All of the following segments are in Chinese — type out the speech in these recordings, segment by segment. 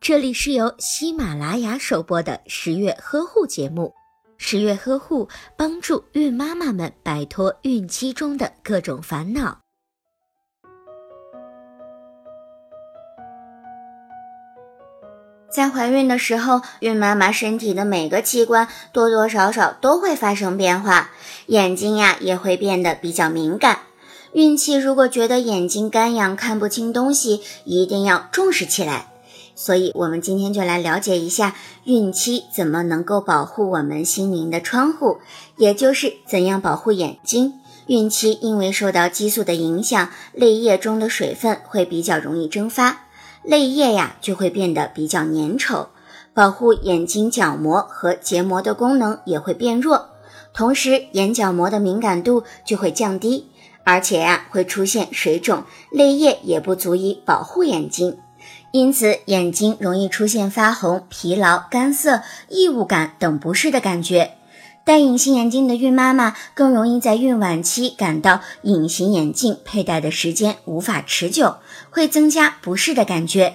这里是由喜马拉雅首播的十月呵护节目。十月呵护帮助孕妈妈们摆脱孕期中的各种烦恼。在怀孕的时候，孕妈妈身体的每个器官多多少少都会发生变化，眼睛呀也会变得比较敏感。孕期如果觉得眼睛干痒、看不清东西，一定要重视起来。所以，我们今天就来了解一下孕期怎么能够保护我们心灵的窗户，也就是怎样保护眼睛。孕期因为受到激素的影响，泪液中的水分会比较容易蒸发，泪液呀就会变得比较粘稠，保护眼睛角膜和结膜的功能也会变弱，同时眼角膜的敏感度就会降低。而且呀，会出现水肿，泪液也不足以保护眼睛，因此眼睛容易出现发红、疲劳、干涩、异物感等不适的感觉。戴隐形眼镜的孕妈妈更容易在孕晚期感到隐形眼镜佩戴的时间无法持久，会增加不适的感觉。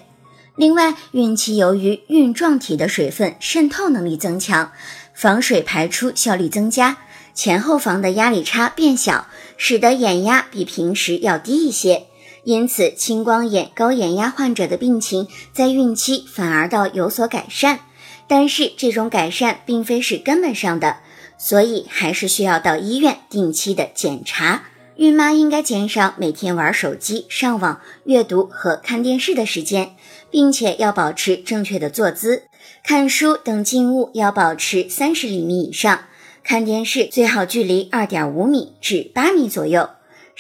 另外，孕期由于孕状体的水分渗透能力增强，防水排出效率增加。前后房的压力差变小，使得眼压比平时要低一些，因此青光眼、高眼压患者的病情在孕期反而倒有所改善。但是这种改善并非是根本上的，所以还是需要到医院定期的检查。孕妈应该减少每天玩手机、上网、阅读和看电视的时间，并且要保持正确的坐姿，看书等静物要保持三十厘米以上。看电视最好距离二点五米至八米左右，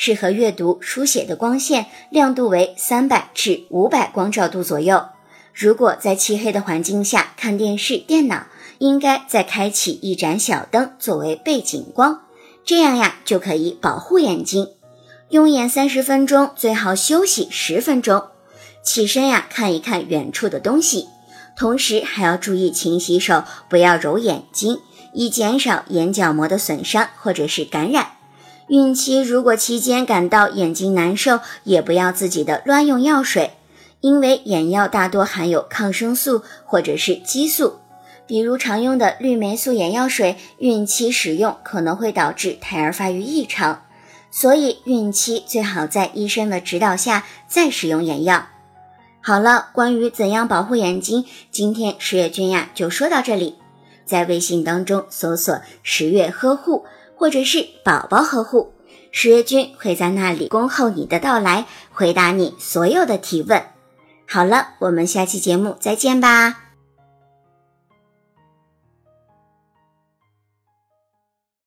适合阅读、书写的光线亮度为三百至五百光照度左右。如果在漆黑的环境下看电视、电脑，应该再开启一盏小灯作为背景光，这样呀就可以保护眼睛。用眼三十分钟，最好休息十分钟。起身呀看一看远处的东西，同时还要注意勤洗手，不要揉眼睛。以减少眼角膜的损伤或者是感染。孕期如果期间感到眼睛难受，也不要自己的乱用药水，因为眼药大多含有抗生素或者是激素，比如常用的绿霉素眼药水，孕期使用可能会导致胎儿发育异常，所以孕期最好在医生的指导下再使用眼药。好了，关于怎样保护眼睛，今天十月君呀就说到这里。在微信当中搜索“十月呵护”或者是“宝宝呵护”，十月君会在那里恭候你的到来，回答你所有的提问。好了，我们下期节目再见吧。